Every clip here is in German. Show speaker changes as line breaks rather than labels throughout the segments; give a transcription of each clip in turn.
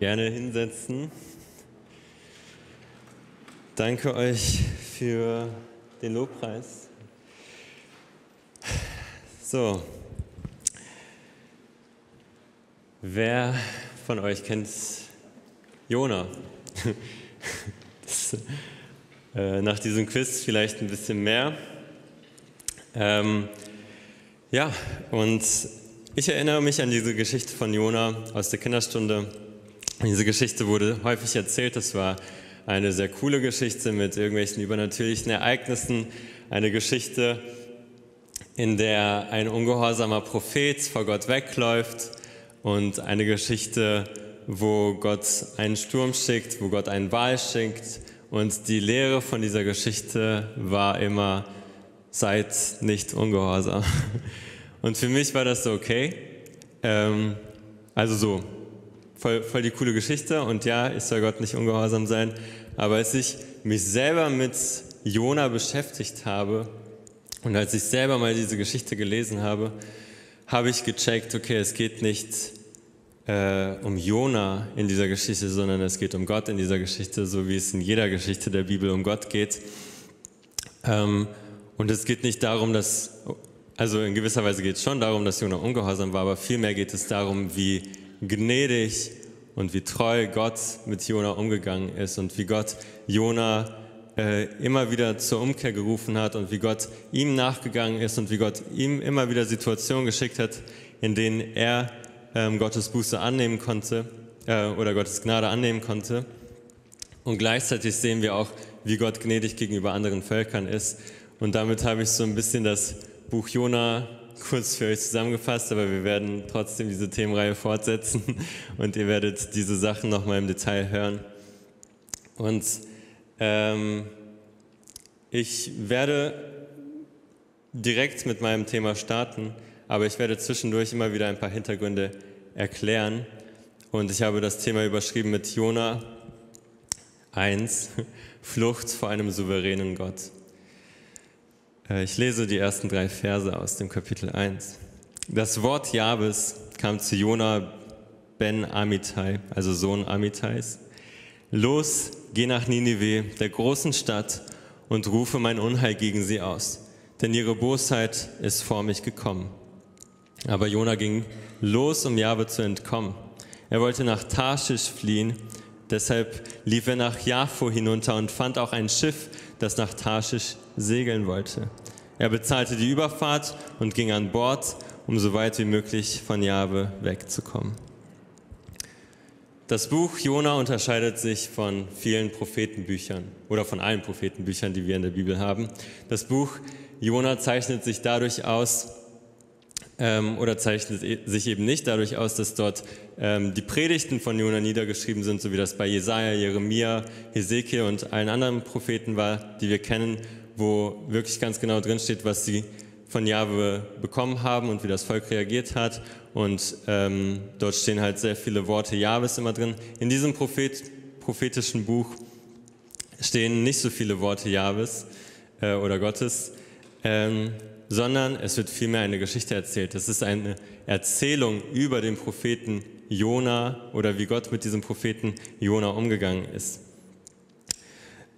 Gerne hinsetzen. Danke euch für den Lobpreis. So, wer von euch kennt Jona? Das, äh, nach diesem Quiz vielleicht ein bisschen mehr. Ähm, ja, und ich erinnere mich an diese Geschichte von Jona aus der Kinderstunde. Diese Geschichte wurde häufig erzählt. Das war eine sehr coole Geschichte mit irgendwelchen übernatürlichen Ereignissen. Eine Geschichte, in der ein ungehorsamer Prophet vor Gott wegläuft und eine Geschichte, wo Gott einen Sturm schickt, wo Gott einen Wal schickt. Und die Lehre von dieser Geschichte war immer, seid nicht ungehorsam. Und für mich war das so okay. Ähm, also so, voll, voll die coole Geschichte. Und ja, ich soll Gott nicht ungehorsam sein. Aber als ich mich selber mit Jona beschäftigt habe und als ich selber mal diese Geschichte gelesen habe, habe ich gecheckt, okay, es geht nicht äh, um Jona in dieser Geschichte, sondern es geht um Gott in dieser Geschichte, so wie es in jeder Geschichte der Bibel um Gott geht. Ähm, und es geht nicht darum, dass also in gewisser Weise geht es schon darum, dass Jona ungehorsam war, aber vielmehr geht es darum, wie gnädig und wie treu Gott mit Jona umgegangen ist und wie Gott Jona äh, immer wieder zur Umkehr gerufen hat und wie Gott ihm nachgegangen ist und wie Gott ihm immer wieder Situationen geschickt hat, in denen er ähm, Gottes Buße annehmen konnte äh, oder Gottes Gnade annehmen konnte. Und gleichzeitig sehen wir auch, wie Gott gnädig gegenüber anderen Völkern ist. Und damit habe ich so ein bisschen das Buch Jona kurz für euch zusammengefasst, aber wir werden trotzdem diese Themenreihe fortsetzen und ihr werdet diese Sachen nochmal im Detail hören. Und ähm, ich werde direkt mit meinem Thema starten, aber ich werde zwischendurch immer wieder ein paar Hintergründe erklären. Und ich habe das Thema überschrieben mit Jona 1, Flucht vor einem souveränen Gott. Äh, ich lese die ersten drei Verse aus dem Kapitel 1. Das Wort Jabes kam zu Jona ben Amitai, also Sohn Amitais. Los, geh nach Ninive, der großen Stadt, und rufe mein Unheil gegen sie aus, denn ihre Bosheit ist vor mich gekommen. Aber Jona ging los, um Jahwe zu entkommen. Er wollte nach Tarschisch fliehen, deshalb lief er nach Jaffo hinunter und fand auch ein Schiff, das nach Tarschisch segeln wollte. Er bezahlte die Überfahrt und ging an Bord, um so weit wie möglich von Jahwe wegzukommen. Das Buch Jona unterscheidet sich von vielen Prophetenbüchern oder von allen Prophetenbüchern, die wir in der Bibel haben. Das Buch Jona zeichnet sich dadurch aus, ähm, oder zeichnet e-, sich eben nicht dadurch aus, dass dort ähm, die Predigten von Jona niedergeschrieben sind, so wie das bei Jesaja, Jeremia, Hesekiel und allen anderen Propheten war, die wir kennen, wo wirklich ganz genau drinsteht, was sie von Jahwe bekommen haben und wie das Volk reagiert hat. Und ähm, dort stehen halt sehr viele Worte Jahwes immer drin. In diesem Prophet, prophetischen Buch stehen nicht so viele Worte Jahwes äh, oder Gottes. Ähm, sondern es wird vielmehr eine Geschichte erzählt. Es ist eine Erzählung über den Propheten Jona oder wie Gott mit diesem Propheten Jona umgegangen ist.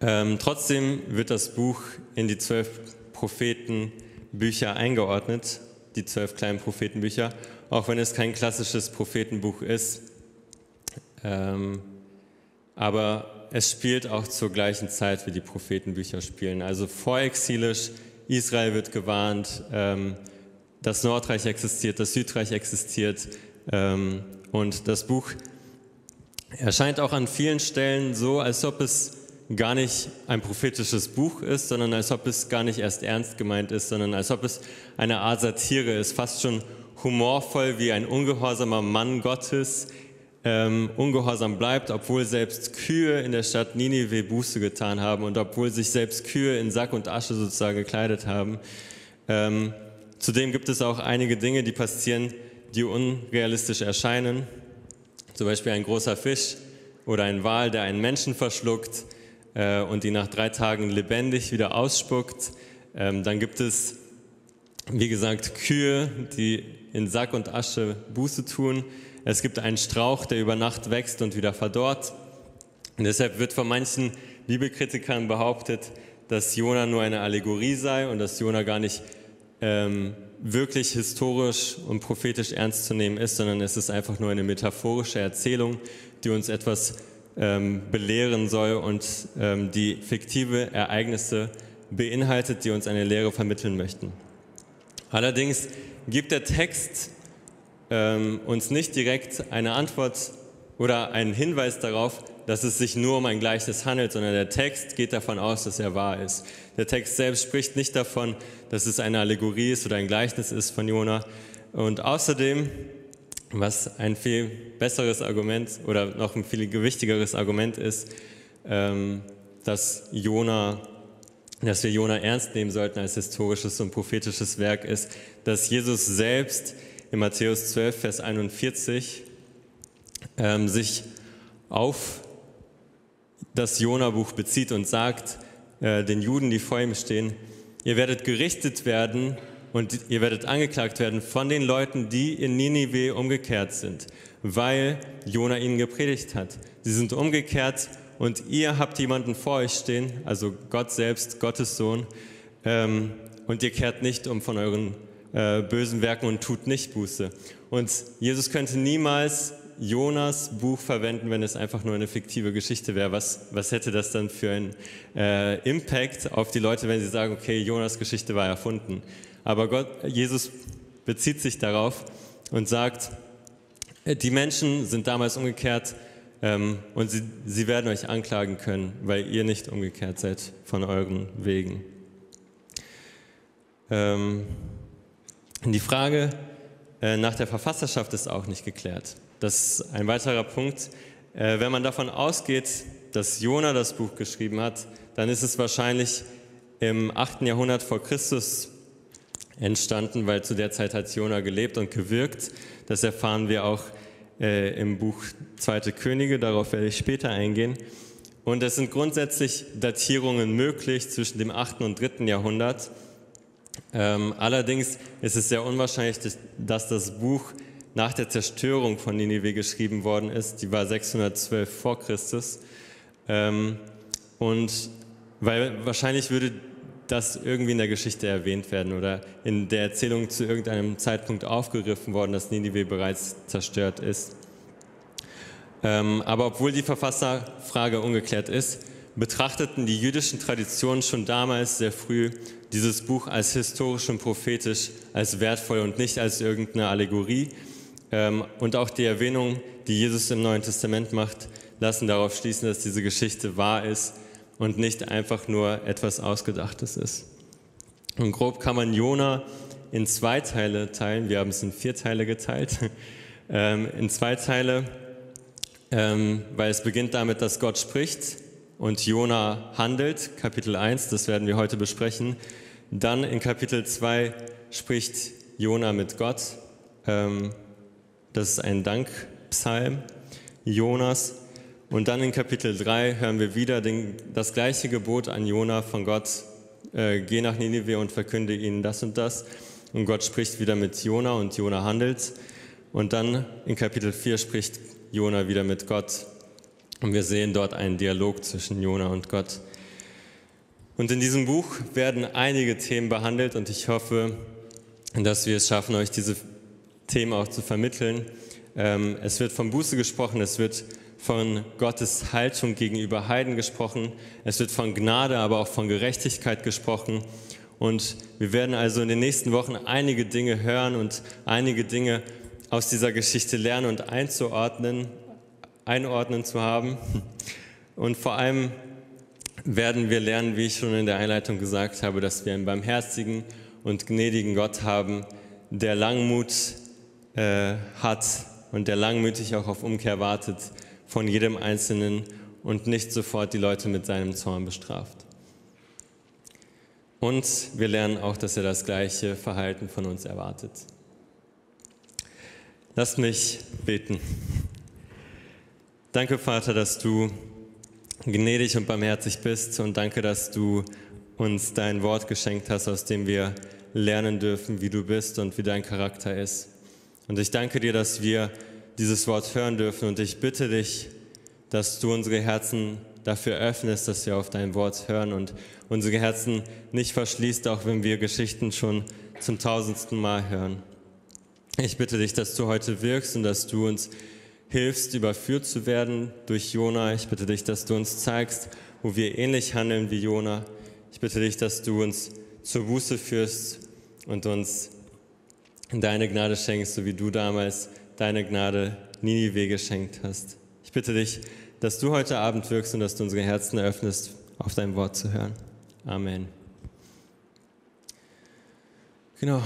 Ähm, trotzdem wird das Buch in die zwölf Prophetenbücher eingeordnet, die zwölf kleinen Prophetenbücher, auch wenn es kein klassisches Prophetenbuch ist. Ähm, aber es spielt auch zur gleichen Zeit, wie die Prophetenbücher spielen, also vorexilisch Israel wird gewarnt, ähm, das Nordreich existiert, das Südreich existiert. Ähm, und das Buch erscheint auch an vielen Stellen so, als ob es gar nicht ein prophetisches Buch ist, sondern als ob es gar nicht erst ernst gemeint ist, sondern als ob es eine Art Satire ist, fast schon humorvoll wie ein ungehorsamer Mann Gottes ähm, ungehorsam bleibt, obwohl selbst Kühe in der Stadt Ninive Buße getan haben und obwohl sich selbst Kühe in Sack und Asche sozusagen gekleidet haben. Ähm, zudem gibt es auch einige Dinge, die passieren, die unrealistisch erscheinen. Zum Beispiel ein großer Fisch oder ein Wal, der einen Menschen verschluckt äh, und ihn nach drei Tagen lebendig wieder ausspuckt. Ähm, dann gibt es, wie gesagt, Kühe, die in Sack und Asche Buße tun. Es gibt einen Strauch, der über Nacht wächst und wieder verdorrt. Und deshalb wird von manchen Bibelkritikern behauptet, dass Jona nur eine Allegorie sei und dass Jona gar nicht ähm, wirklich historisch und prophetisch ernst zu nehmen ist, sondern es ist einfach nur eine metaphorische Erzählung, die uns etwas ähm, belehren soll und ähm, die fiktive Ereignisse beinhaltet, die uns eine Lehre vermitteln möchten. Allerdings gibt der Text ähm, uns nicht direkt eine Antwort oder einen Hinweis darauf, dass es sich nur um ein Gleichnis handelt, sondern der Text geht davon aus, dass er wahr ist. Der Text selbst spricht nicht davon, dass es eine Allegorie ist oder ein Gleichnis ist von Jona. Und außerdem, was ein viel besseres Argument oder noch ein viel gewichtigeres Argument ist, ähm, dass Jona dass wir Jona ernst nehmen sollten als historisches und prophetisches Werk ist, dass Jesus selbst in Matthäus 12, Vers 41 ähm, sich auf das Jona-Buch bezieht und sagt äh, den Juden, die vor ihm stehen, ihr werdet gerichtet werden und ihr werdet angeklagt werden von den Leuten, die in Ninive umgekehrt sind, weil Jona ihnen gepredigt hat. Sie sind umgekehrt und ihr habt jemanden vor euch stehen, also Gott selbst, Gottes Sohn, ähm, und ihr kehrt nicht um von euren äh, bösen Werken und tut nicht Buße. Und Jesus könnte niemals Jonas Buch verwenden, wenn es einfach nur eine fiktive Geschichte wäre. Was, was hätte das dann für einen äh, Impact auf die Leute, wenn sie sagen, okay, Jonas Geschichte war erfunden. Aber Gott, Jesus bezieht sich darauf und sagt, äh, die Menschen sind damals umgekehrt ähm, und sie, sie werden euch anklagen können, weil ihr nicht umgekehrt seid von euren Wegen. Ähm, die Frage äh, nach der Verfasserschaft ist auch nicht geklärt. Das ist ein weiterer Punkt. Äh, wenn man davon ausgeht, dass Jona das Buch geschrieben hat, dann ist es wahrscheinlich im 8. Jahrhundert vor Christus entstanden, weil zu der Zeit hat Jona gelebt und gewirkt. Das erfahren wir auch äh, im Buch Zweite Könige, darauf werde ich später eingehen. Und es sind grundsätzlich Datierungen möglich zwischen dem 8. und 3. Jahrhundert. Ähm, allerdings ist es sehr unwahrscheinlich, dass das Buch nach der Zerstörung von Ninive geschrieben worden ist. Die war 612 vor Christus. Ähm, und weil wahrscheinlich würde das irgendwie in der Geschichte erwähnt werden oder in der Erzählung zu irgendeinem Zeitpunkt aufgegriffen worden, dass Ninive bereits zerstört ist. Ähm, aber obwohl die Verfasserfrage ungeklärt ist, betrachteten die jüdischen Traditionen schon damals sehr früh dieses Buch als historisch und prophetisch, als wertvoll und nicht als irgendeine Allegorie, ähm, und auch die Erwähnung, die Jesus im Neuen Testament macht, lassen darauf schließen, dass diese Geschichte wahr ist und nicht einfach nur etwas Ausgedachtes ist. Und grob kann man Jona in zwei Teile teilen. Wir haben es in vier Teile geteilt. Ähm, in zwei Teile, ähm, weil es beginnt damit, dass Gott spricht und Jona handelt. Kapitel 1, das werden wir heute besprechen. Dann in Kapitel 2 spricht Jona mit Gott. Das ist ein Dankpsalm Jonas. Und dann in Kapitel 3 hören wir wieder den, das gleiche Gebot an Jona von Gott. Äh, geh nach Ninive und verkünde ihnen das und das. Und Gott spricht wieder mit Jona und Jona handelt. Und dann in Kapitel 4 spricht Jona wieder mit Gott. Und wir sehen dort einen Dialog zwischen Jona und Gott. Und in diesem Buch werden einige Themen behandelt und ich hoffe, dass wir es schaffen, euch diese Themen auch zu vermitteln. Ähm, es wird von Buße gesprochen, es wird von Gottes Haltung gegenüber Heiden gesprochen, es wird von Gnade, aber auch von Gerechtigkeit gesprochen. Und wir werden also in den nächsten Wochen einige Dinge hören und einige Dinge aus dieser Geschichte lernen und einzuordnen, einordnen zu haben. Und vor allem werden wir lernen, wie ich schon in der Einleitung gesagt habe, dass wir einen barmherzigen und gnädigen Gott haben, der Langmut äh, hat und der langmütig auch auf Umkehr wartet von jedem Einzelnen und nicht sofort die Leute mit seinem Zorn bestraft. Und wir lernen auch, dass er das gleiche Verhalten von uns erwartet. Lasst mich beten. Danke, Vater, dass du gnädig und barmherzig bist und danke, dass du uns dein Wort geschenkt hast, aus dem wir lernen dürfen, wie du bist und wie dein Charakter ist. Und ich danke dir, dass wir dieses Wort hören dürfen. Und ich bitte dich, dass du unsere Herzen dafür öffnest, dass wir auf dein Wort hören und unsere Herzen nicht verschließt, auch wenn wir Geschichten schon zum tausendsten Mal hören. Ich bitte dich, dass du heute wirkst und dass du uns hilfst, überführt zu werden durch Jona. Ich bitte dich, dass du uns zeigst, wo wir ähnlich handeln wie Jona. Ich bitte dich, dass du uns zur Buße führst und uns deine Gnade schenkst, so wie du damals deine Gnade Ninive geschenkt hast. Ich bitte dich, dass du heute Abend wirkst und dass du unsere Herzen eröffnest, auf dein Wort zu hören. Amen. Genau.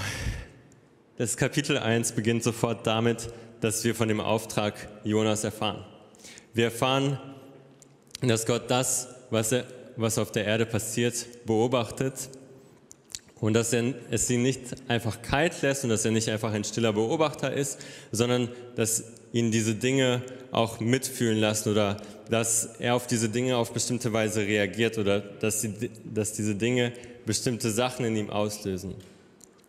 Das Kapitel 1 beginnt sofort damit, dass wir von dem Auftrag Jonas erfahren. Wir erfahren, dass Gott das, was, er, was auf der Erde passiert, beobachtet und dass er es ihn nicht einfach kalt lässt und dass er nicht einfach ein stiller Beobachter ist, sondern dass ihn diese Dinge auch mitfühlen lassen oder dass er auf diese Dinge auf bestimmte Weise reagiert oder dass, die, dass diese Dinge bestimmte Sachen in ihm auslösen.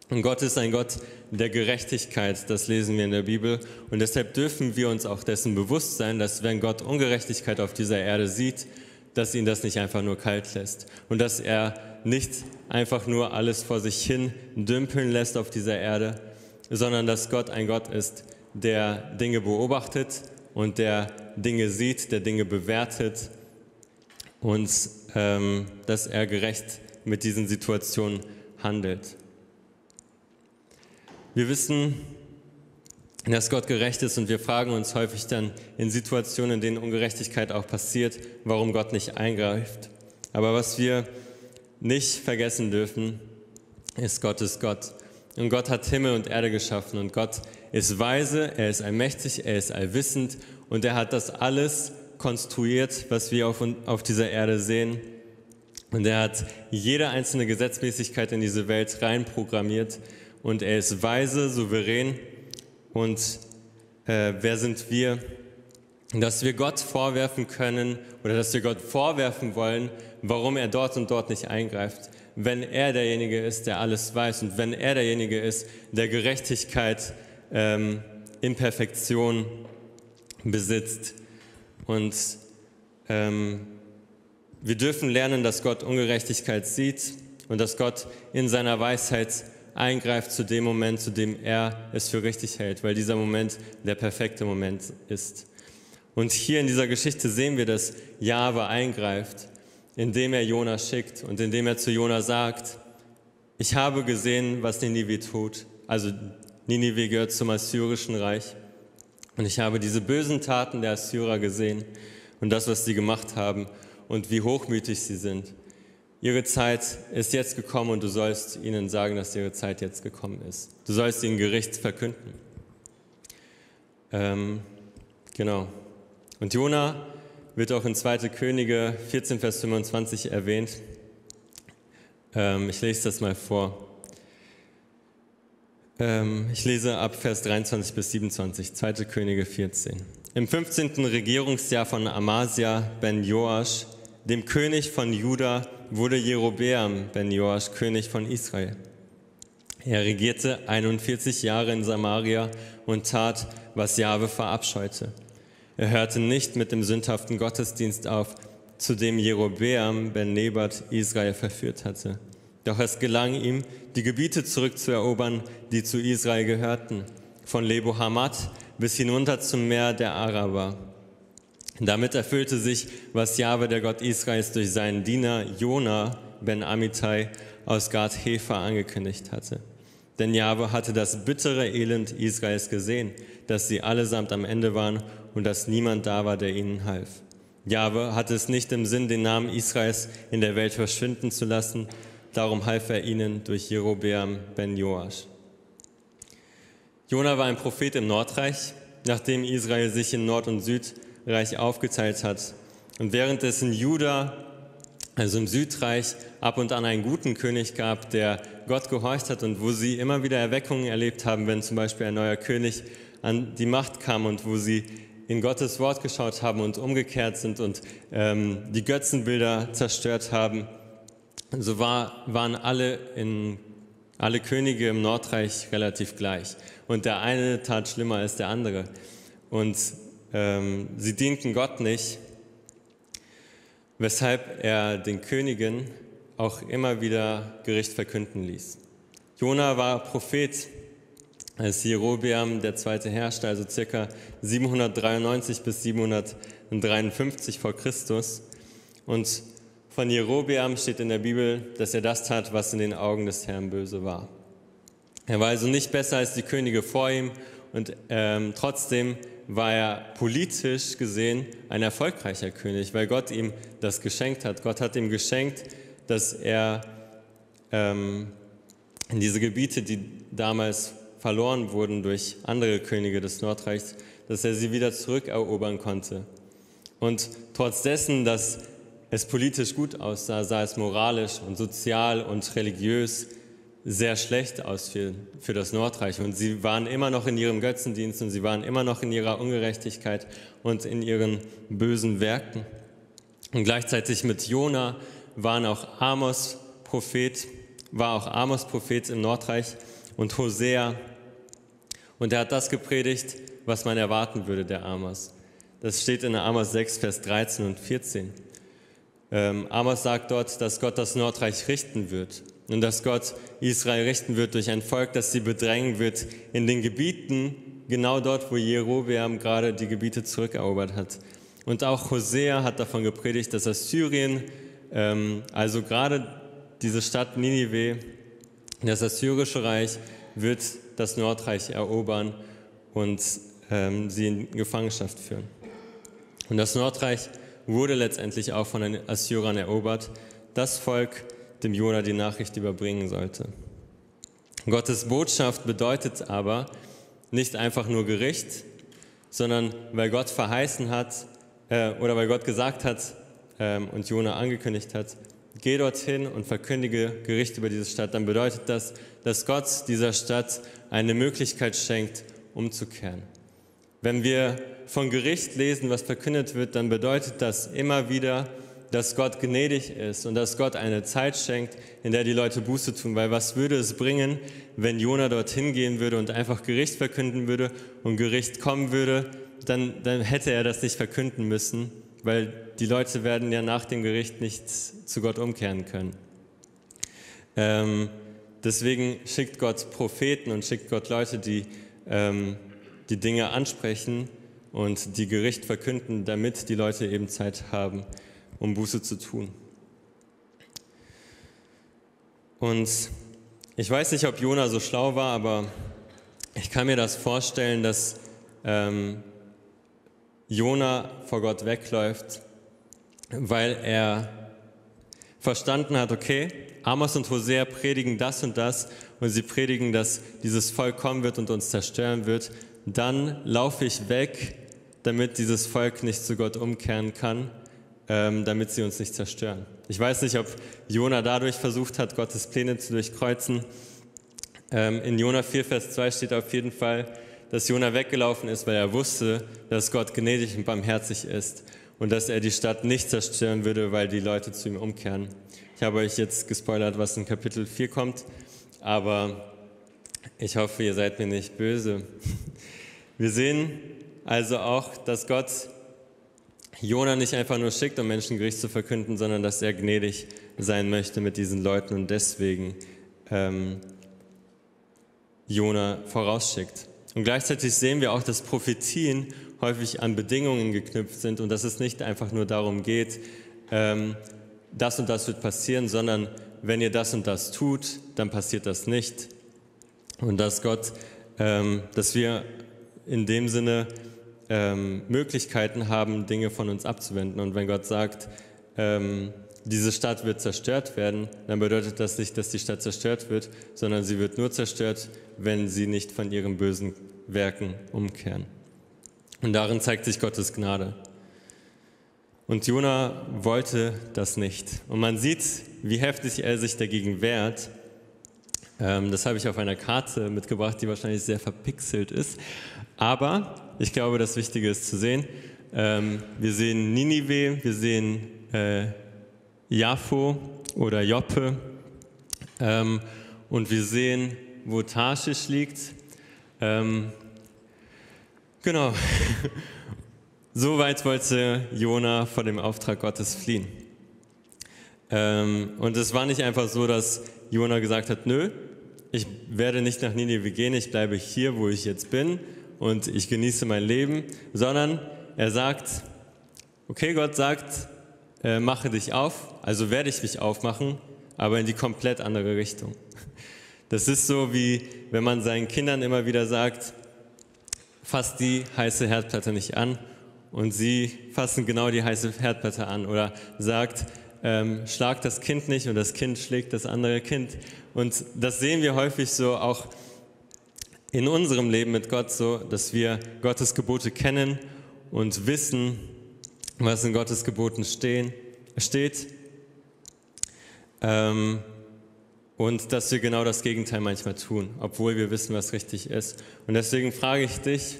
Und Gott ist ein Gott der Gerechtigkeit, das lesen wir in der Bibel. Und deshalb dürfen wir uns auch dessen bewusst sein, dass wenn Gott Ungerechtigkeit auf dieser Erde sieht, dass ihn das nicht einfach nur kalt lässt und dass er nicht einfach nur alles vor sich hin dümpeln lässt auf dieser Erde, sondern dass Gott ein Gott ist, der Dinge beobachtet und der Dinge sieht, der Dinge bewertet und ähm, dass er gerecht mit diesen Situationen handelt. Wir wissen, dass Gott gerecht ist und wir fragen uns häufig dann in Situationen, in denen Ungerechtigkeit auch passiert, warum Gott nicht eingreift. Aber was wir nicht vergessen dürfen, ist Gott ist Gott. Und Gott hat Himmel und Erde geschaffen und Gott ist weise, er ist allmächtig, er ist allwissend und er hat das alles konstruiert, was wir auf, auf dieser Erde sehen. Und er hat jede einzelne Gesetzmäßigkeit in diese Welt reinprogrammiert und er ist weise, souverän. Und äh, wer sind wir, dass wir Gott vorwerfen können oder dass wir Gott vorwerfen wollen, warum er dort und dort nicht eingreift, wenn er derjenige ist, der alles weiß und wenn er derjenige ist, der Gerechtigkeit ähm, in Perfektion besitzt. Und ähm, wir dürfen lernen, dass Gott Ungerechtigkeit sieht und dass Gott in seiner Weisheit eingreift zu dem Moment, zu dem er es für richtig hält, weil dieser Moment der perfekte Moment ist. Und hier in dieser Geschichte sehen wir, dass Jahwe eingreift, indem er Jona schickt und indem er zu Jona sagt, ich habe gesehen, was Ninive tut. Also Ninive gehört zum Assyrischen Reich. Und ich habe diese bösen Taten der Assyrer gesehen und das, was sie gemacht haben und wie hochmütig sie sind. Ihre Zeit ist jetzt gekommen und du sollst ihnen sagen, dass ihre Zeit jetzt gekommen ist. Du sollst ihnen Gericht verkünden. Ähm, genau. Und Jona wird auch in 2. Könige 14, Vers 25 erwähnt. Ähm, ich lese das mal vor. Ähm, ich lese ab Vers 23 bis 27, 2. Könige 14. Im 15. Regierungsjahr von Amasia ben Joasch, dem König von Juda, wurde Jerobeam ben Joasch König von Israel. Er regierte 41 Jahre in Samaria und tat, was Jahwe verabscheute. Er hörte nicht mit dem sündhaften Gottesdienst auf, zu dem Jerobeam ben Nebat Israel verführt hatte. Doch es gelang ihm, die Gebiete zurückzuerobern, die zu Israel gehörten, von Lebo Hamat bis hinunter zum Meer der Araber. Damit erfüllte sich, was Jahwe, der Gott Israels, durch seinen Diener Jona ben Amittai aus Gad Hefer angekündigt hatte. Denn Jahwe hatte das bittere Elend Israels gesehen, dass sie allesamt am Ende waren und dass niemand da war, der ihnen half. Jahwe hatte es nicht im Sinn, den Namen Israels in der Welt verschwinden zu lassen, darum half er ihnen durch Jerobeam ben Joasch. Jona war ein Prophet im Nordreich, nachdem Israel sich in Nord und Süd Reich aufgeteilt hat. Und währenddessen Juda, also im Südreich, ab und an einen guten König gab, der Gott gehorcht hat und wo sie immer wieder Erweckungen erlebt haben, wenn zum Beispiel ein neuer König an die Macht kam und wo sie in Gottes Wort geschaut haben und umgekehrt sind und ähm, die Götzenbilder zerstört haben. So war, waren alle, in, alle Könige im Nordreich relativ gleich. Und der eine tat schlimmer als der andere. und ähm, sie dienten Gott nicht, weshalb er den Königen auch immer wieder Gericht verkünden ließ. Jona war Prophet, als Jerobeam der zweite herrschte, also circa 793 bis 753 vor Christus. Und von Jerobeam steht in der Bibel, dass er das tat, was in den Augen des Herrn böse war. Er war also nicht besser als die Könige vor ihm und ähm, trotzdem war er politisch gesehen ein erfolgreicher König, weil Gott ihm das geschenkt hat. Gott hat ihm geschenkt, dass er ähm, in diese Gebiete, die damals verloren wurden durch andere Könige des Nordreichs, dass er sie wieder zurückerobern konnte. Und trotz dessen, dass es politisch gut aussah, sah es moralisch und sozial und religiös sehr schlecht aus für, für das Nordreich. Und sie waren immer noch in ihrem Götzendienst und sie waren immer noch in ihrer Ungerechtigkeit und in ihren bösen Werken. Und gleichzeitig mit Jona waren auch Amos Prophet, war auch Amos Prophet im Nordreich und Hosea. Und er hat das gepredigt, was man erwarten würde, der Amos. Das steht in Amos 6, Vers 13 und 14. Ähm, Amos sagt dort, dass Gott das Nordreich richten wird und dass Gott Israel richten wird durch ein Volk, das sie bedrängen wird in den Gebieten, genau dort, wo Jerobeam gerade die Gebiete zurückerobert hat. Und auch Hosea hat davon gepredigt, dass Assyrien, ähm, also gerade diese Stadt Ninive, das assyrische Reich, wird das Nordreich erobern und ähm, sie in Gefangenschaft führen. Und das Nordreich wurde letztendlich auch von den Assyrern erobert. Das Volk, dem Jona die Nachricht überbringen sollte. Gottes Botschaft bedeutet aber nicht einfach nur Gericht, sondern weil Gott verheißen hat äh, oder weil Gott gesagt hat ähm, und Jona angekündigt hat, geh dorthin und verkündige Gericht über diese Stadt, dann bedeutet das, dass Gott dieser Stadt eine Möglichkeit schenkt, umzukehren. Wenn wir von Gericht lesen, was verkündet wird, dann bedeutet das immer wieder, dass Gott gnädig ist und dass Gott eine Zeit schenkt, in der die Leute Buße tun. Weil was würde es bringen, wenn Jona dorthin gehen würde und einfach Gericht verkünden würde und Gericht kommen würde, dann, dann hätte er das nicht verkünden müssen, weil die Leute werden ja nach dem Gericht nicht zu Gott umkehren können. Ähm, deswegen schickt Gott Propheten und schickt Gott Leute, die ähm, die Dinge ansprechen und die Gericht verkünden, damit die Leute eben Zeit haben, um Buße zu tun. Und ich weiß nicht, ob Jona so schlau war, aber ich kann mir das vorstellen, dass ähm, Jona vor Gott wegläuft, weil er verstanden hat, okay, Amos und Hosea predigen das und das und sie predigen, dass dieses Volk kommen wird und uns zerstören wird. Dann laufe ich weg, damit dieses Volk nicht zu Gott umkehren kann ähm, damit sie uns nicht zerstören. Ich weiß nicht, ob Jona dadurch versucht hat, Gottes Pläne zu durchkreuzen. Ähm, in Jona 4, Vers 2 steht auf jeden Fall, dass Jona weggelaufen ist, weil er wusste, dass Gott gnädig und barmherzig ist und dass er die Stadt nicht zerstören würde, weil die Leute zu ihm umkehren. Ich habe euch jetzt gespoilert, was in Kapitel 4 kommt, aber ich hoffe, ihr seid mir nicht böse. Wir sehen also auch, dass Gott Jona nicht einfach nur schickt, um Menschen Gericht zu verkünden, sondern dass er gnädig sein möchte mit diesen Leuten und deswegen ähm, Jona vorausschickt. Und gleichzeitig sehen wir auch, dass Prophetien häufig an Bedingungen geknüpft sind und dass es nicht einfach nur darum geht, ähm, das und das wird passieren, sondern wenn ihr das und das tut, dann passiert das nicht. Und dass Gott, ähm, dass wir in dem Sinne ähm, Möglichkeiten haben, Dinge von uns abzuwenden. Und wenn Gott sagt, ähm, diese Stadt wird zerstört werden, dann bedeutet das nicht, dass die Stadt zerstört wird, sondern sie wird nur zerstört, wenn sie nicht von ihren bösen Werken umkehren. Und darin zeigt sich Gottes Gnade. Und Jona wollte das nicht. Und man sieht, wie heftig er sich dagegen wehrt. Ähm, das habe ich auf einer Karte mitgebracht, die wahrscheinlich sehr verpixelt ist. Aber ich glaube, das Wichtige ist zu sehen. Ähm, wir sehen Ninive, wir sehen äh, Jaffo oder Joppe ähm, und wir sehen, wo Tarschisch liegt. Ähm, Genau. So weit wollte Jona vor dem Auftrag Gottes fliehen. Ähm, und es war nicht einfach so, dass Jona gesagt hat, nö, ich werde nicht nach Ninive gehen, ich bleibe hier, wo ich jetzt bin und ich genieße mein Leben, sondern er sagt, okay, Gott sagt, äh, mache dich auf, also werde ich mich aufmachen, aber in die komplett andere Richtung. Das ist so wie, wenn man seinen Kindern immer wieder sagt, fass die heiße Herdplatte nicht an und sie fassen genau die heiße Herdplatte an oder sagt, ähm, schlag das Kind nicht und das Kind schlägt das andere Kind. Und das sehen wir häufig so auch in unserem Leben mit Gott so, dass wir Gottes Gebote kennen und wissen, was in Gottes Geboten stehen, steht. Ähm, und dass wir genau das Gegenteil manchmal tun, obwohl wir wissen, was richtig ist. Und deswegen frage ich dich,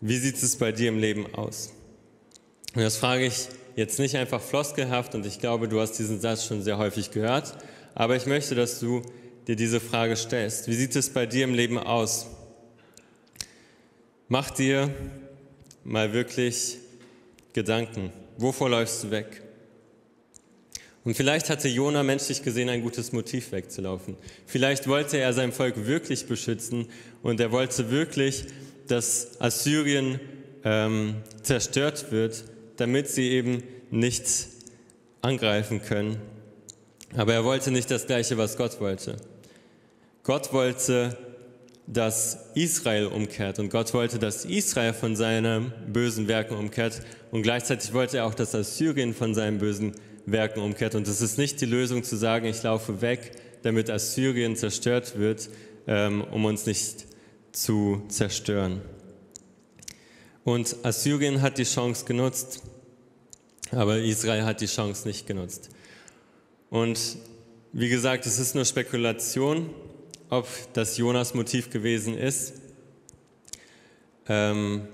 wie sieht es bei dir im Leben aus? Und das frage ich jetzt nicht einfach floskelhaft und ich glaube, du hast diesen Satz schon sehr häufig gehört, aber ich möchte, dass du dir diese Frage stellst. Wie sieht es bei dir im Leben aus? Mach dir mal wirklich Gedanken. Wovor läufst du weg? Und vielleicht hatte Jona menschlich gesehen ein gutes Motiv wegzulaufen. Vielleicht wollte er sein Volk wirklich beschützen und er wollte wirklich dass Assyrien ähm, zerstört wird, damit sie eben nicht angreifen können. Aber er wollte nicht das Gleiche, was Gott wollte. Gott wollte, dass Israel umkehrt und Gott wollte, dass Israel von seinen bösen Werken umkehrt und gleichzeitig wollte er auch, dass Assyrien von seinen bösen Werken umkehrt. Und es ist nicht die Lösung zu sagen, ich laufe weg, damit Assyrien zerstört wird, ähm, um uns nicht zu zerstören. Und Assyrien hat die Chance genutzt, aber Israel hat die Chance nicht genutzt. Und wie gesagt, es ist nur Spekulation, ob das Jonas Motiv gewesen ist. Ähm,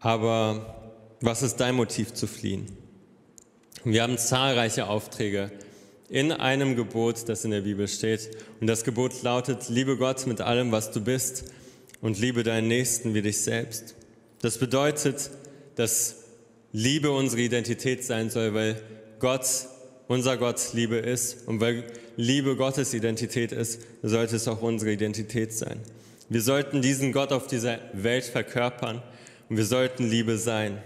aber was ist dein Motiv zu fliehen? Wir haben zahlreiche Aufträge in einem Gebot, das in der Bibel steht. Und das Gebot lautet, liebe Gott mit allem, was du bist und liebe deinen Nächsten wie dich selbst. Das bedeutet, dass Liebe unsere Identität sein soll, weil Gott, unser Gott Liebe ist. Und weil Liebe Gottes Identität ist, sollte es auch unsere Identität sein. Wir sollten diesen Gott auf dieser Welt verkörpern und wir sollten Liebe sein.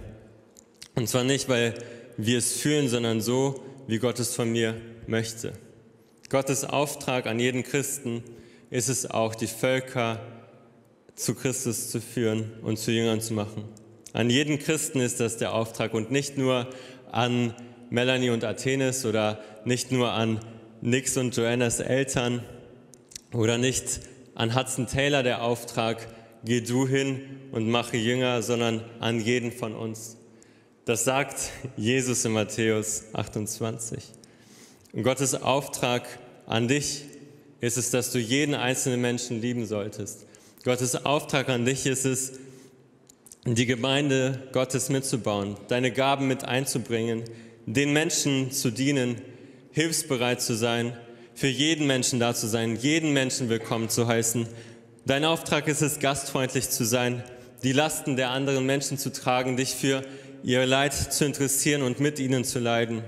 Und zwar nicht, weil wir es fühlen, sondern so, wie Gott es von mir möchte. Gottes Auftrag an jeden Christen ist es auch, die Völker zu Christus zu führen und zu Jüngern zu machen. An jeden Christen ist das der Auftrag und nicht nur an Melanie und Athenes oder nicht nur an Nix und Joannas Eltern oder nicht an Hudson Taylor der Auftrag, geh du hin und mache Jünger, sondern an jeden von uns. Das sagt Jesus in Matthäus 28. Und Gottes Auftrag an dich ist es, dass du jeden einzelnen Menschen lieben solltest. Gottes Auftrag an dich ist es, die Gemeinde Gottes mitzubauen, deine Gaben mit einzubringen, den Menschen zu dienen, hilfsbereit zu sein, für jeden Menschen da zu sein, jeden Menschen willkommen zu heißen. Dein Auftrag ist es, gastfreundlich zu sein, die Lasten der anderen Menschen zu tragen, dich für ihr Leid zu interessieren und mit ihnen zu leiden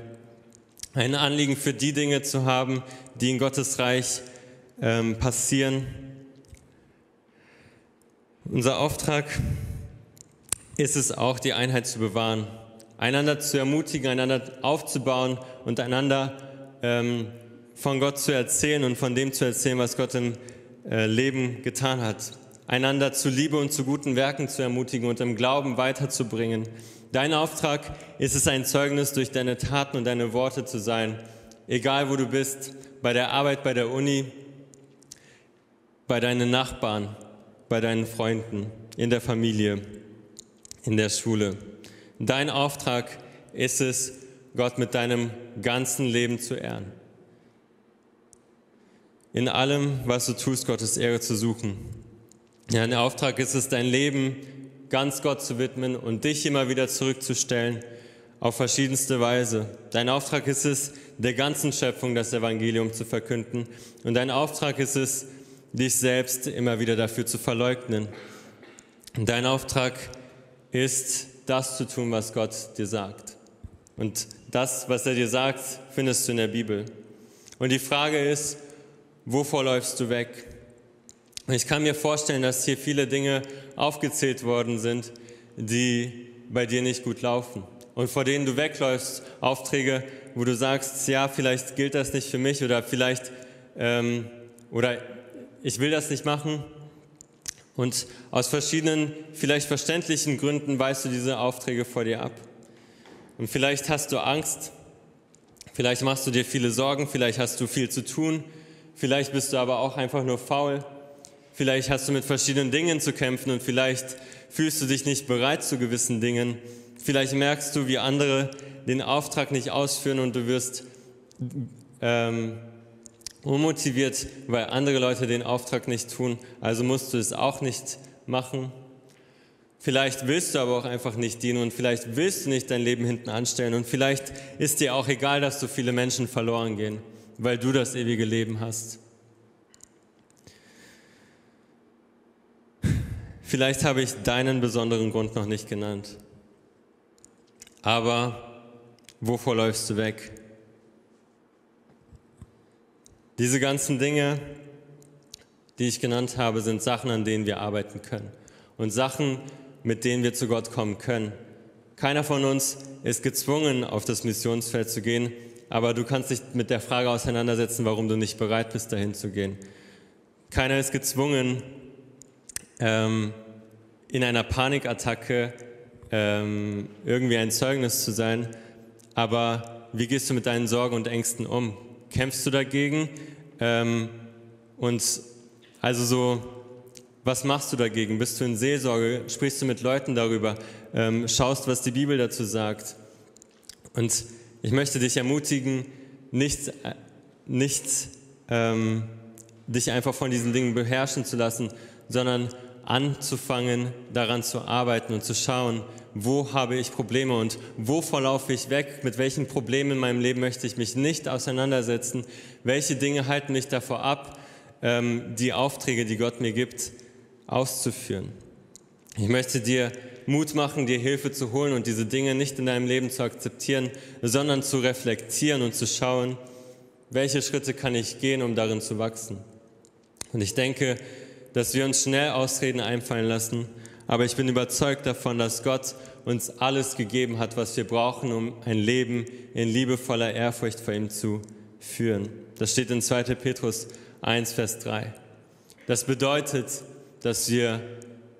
ein Anliegen für die Dinge zu haben, die in Gottes Reich ähm, passieren. Unser Auftrag ist es auch, die Einheit zu bewahren, einander zu ermutigen, einander aufzubauen und einander ähm, von Gott zu erzählen und von dem zu erzählen, was Gott im äh, Leben getan hat. Einander zu Liebe und zu guten Werken zu ermutigen und im Glauben weiterzubringen Dein Auftrag ist es, ein Zeugnis durch deine Taten und deine Worte zu sein, egal wo du bist, bei der Arbeit, bei der Uni, bei deinen Nachbarn, bei deinen Freunden, in der Familie, in der Schule. Dein Auftrag ist es, Gott mit deinem ganzen Leben zu ehren. In allem, was du tust, Gottes Ehre zu suchen. Dein Auftrag ist es, dein Leben ganz Gott zu widmen und dich immer wieder zurückzustellen auf verschiedenste Weise. Dein Auftrag ist es, der ganzen Schöpfung das Evangelium zu verkünden. Und dein Auftrag ist es, dich selbst immer wieder dafür zu verleugnen. Dein Auftrag ist, das zu tun, was Gott dir sagt. Und das, was er dir sagt, findest du in der Bibel. Und die Frage ist, wovor läufst du weg? Ich kann mir vorstellen, dass hier viele Dinge aufgezählt worden sind, die bei dir nicht gut laufen und vor denen du wegläufst, Aufträge, wo du sagst, ja, vielleicht gilt das nicht für mich oder vielleicht, ähm, oder ich will das nicht machen. Und aus verschiedenen, vielleicht verständlichen Gründen weist du diese Aufträge vor dir ab. Und vielleicht hast du Angst, vielleicht machst du dir viele Sorgen, vielleicht hast du viel zu tun, vielleicht bist du aber auch einfach nur faul, vielleicht hast du mit verschiedenen Dingen zu kämpfen und vielleicht fühlst du dich nicht bereit zu gewissen Dingen. Vielleicht merkst du, wie andere den Auftrag nicht ausführen und du wirst ähm, unmotiviert, weil andere Leute den Auftrag nicht tun. Also musst du es auch nicht machen. Vielleicht willst du aber auch einfach nicht dienen und vielleicht willst du nicht dein Leben hinten anstellen und vielleicht ist dir auch egal, dass so viele Menschen verloren gehen, weil du das ewige Leben hast. Vielleicht habe ich deinen besonderen Grund noch nicht genannt. Aber wovor läufst du weg? Diese ganzen Dinge, die ich genannt habe, sind Sachen, an denen wir arbeiten können. Und Sachen, mit denen wir zu Gott kommen können. Keiner von uns ist gezwungen, auf das Missionsfeld zu gehen, aber du kannst dich mit der Frage auseinandersetzen, warum du nicht bereit bist, dahin zu gehen. Keiner ist gezwungen, ähm, in einer Panikattacke ähm, irgendwie ein Zeugnis zu sein, aber wie gehst du mit deinen Sorgen und Ängsten um? Kämpfst du dagegen? Ähm, und also so, was machst du dagegen? Bist du in Seelsorge? Sprichst du mit Leuten darüber? Ähm, schaust, was die Bibel dazu sagt? Und ich möchte dich ermutigen, nicht, nicht ähm, dich einfach von diesen Dingen beherrschen zu lassen, sondern anzufangen, daran zu arbeiten und zu schauen, wo habe ich Probleme und wovor laufe ich weg, mit welchen Problemen in meinem Leben möchte ich mich nicht auseinandersetzen, welche Dinge halten mich davor ab, ähm, die Aufträge, die Gott mir gibt, auszuführen. Ich möchte dir Mut machen, dir Hilfe zu holen und diese Dinge nicht in deinem Leben zu akzeptieren, sondern zu reflektieren und zu schauen, welche Schritte kann ich gehen, um darin zu wachsen. Und ich denke, dass wir uns schnell Ausreden einfallen lassen. Aber ich bin überzeugt davon, dass Gott uns alles gegeben hat, was wir brauchen, um ein Leben in liebevoller Ehrfurcht vor ihm zu führen. Das steht in 2. Petrus 1, Vers 3. Das bedeutet, dass wir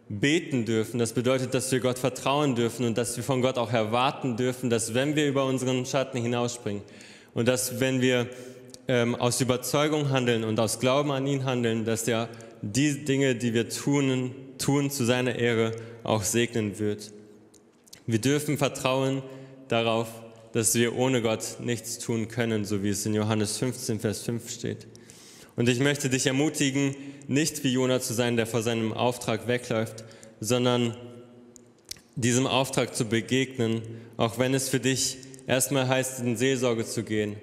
beten dürfen. Das bedeutet, dass wir Gott vertrauen dürfen und dass wir von Gott auch erwarten dürfen, dass wenn wir über unseren Schatten hinausspringen und dass wenn wir ähm, aus Überzeugung handeln und aus Glauben an ihn handeln, dass der die Dinge, die wir tun, tun zu seiner Ehre, auch segnen wird. Wir dürfen vertrauen darauf, dass wir ohne Gott nichts tun können, so wie es in Johannes 15, Vers 5 steht. Und ich möchte dich ermutigen, nicht wie Jona zu sein, der vor seinem Auftrag wegläuft, sondern diesem Auftrag zu begegnen, auch wenn es für dich erstmal heißt, in Seelsorge zu gehen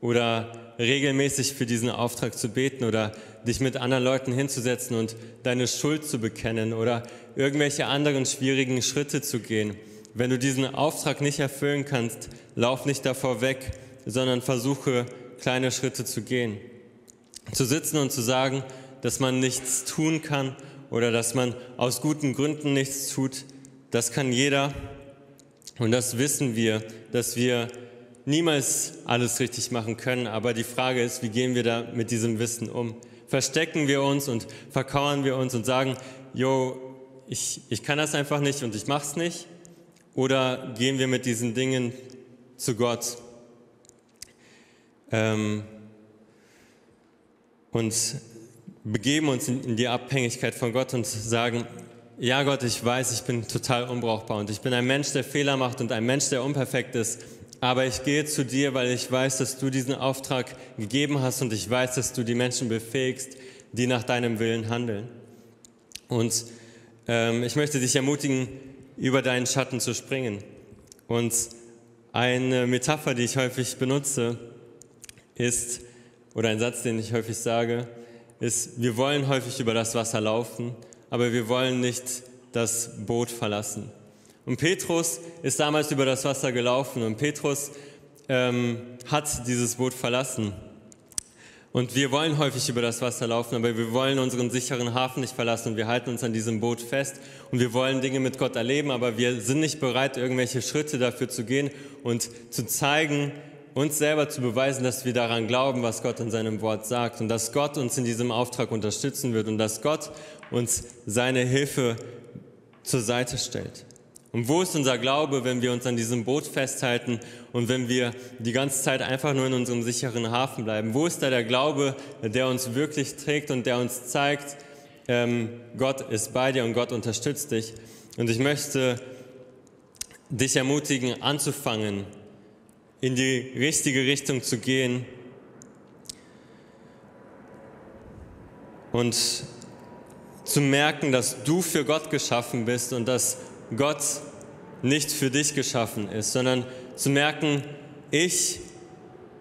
oder regelmäßig für diesen Auftrag zu beten oder dich mit anderen Leuten hinzusetzen und deine Schuld zu bekennen oder irgendwelche anderen schwierigen Schritte zu gehen. Wenn du diesen Auftrag nicht erfüllen kannst, lauf nicht davor weg, sondern versuche kleine Schritte zu gehen. Zu sitzen und zu sagen, dass man nichts tun kann oder dass man aus guten Gründen nichts tut, das kann jeder. Und das wissen wir, dass wir niemals alles richtig machen können. Aber die Frage ist, wie gehen wir da mit diesem Wissen um? Verstecken wir uns und verkauern wir uns und sagen, jo, ich, ich kann das einfach nicht und ich mach's nicht? Oder gehen wir mit diesen Dingen zu Gott ähm, und begeben uns in die Abhängigkeit von Gott und sagen, ja Gott, ich weiß, ich bin total unbrauchbar und ich bin ein Mensch, der Fehler macht und ein Mensch, der unperfekt ist aber ich gehe zu dir, weil ich weiß, dass du diesen Auftrag gegeben hast und ich weiß, dass du die Menschen befähigst, die nach deinem Willen handeln. Und ähm, ich möchte dich ermutigen, über deinen Schatten zu springen. Und eine Metapher, die ich häufig benutze, ist, oder ein Satz, den ich häufig sage, ist, wir wollen häufig über das Wasser laufen, aber wir wollen nicht das Boot verlassen. Und Petrus ist damals über das Wasser gelaufen und Petrus ähm, hat dieses Boot verlassen. Und wir wollen häufig über das Wasser laufen, aber wir wollen unseren sicheren Hafen nicht verlassen und wir halten uns an diesem Boot fest und wir wollen Dinge mit Gott erleben, aber wir sind nicht bereit, irgendwelche Schritte dafür zu gehen und zu zeigen, uns selber zu beweisen, dass wir daran glauben, was Gott in seinem Wort sagt und dass Gott uns in diesem Auftrag unterstützen wird und dass Gott uns seine Hilfe zur Seite stellt. Und wo ist unser Glaube, wenn wir uns an diesem Boot festhalten und wenn wir die ganze Zeit einfach nur in unserem sicheren Hafen bleiben? Wo ist da der Glaube, der uns wirklich trägt und der uns zeigt, ähm, Gott ist bei dir und Gott unterstützt dich? Und ich möchte dich ermutigen, anzufangen, in die richtige Richtung zu gehen und zu merken, dass du für Gott geschaffen bist und dass Gott nicht für dich geschaffen ist, sondern zu merken, ich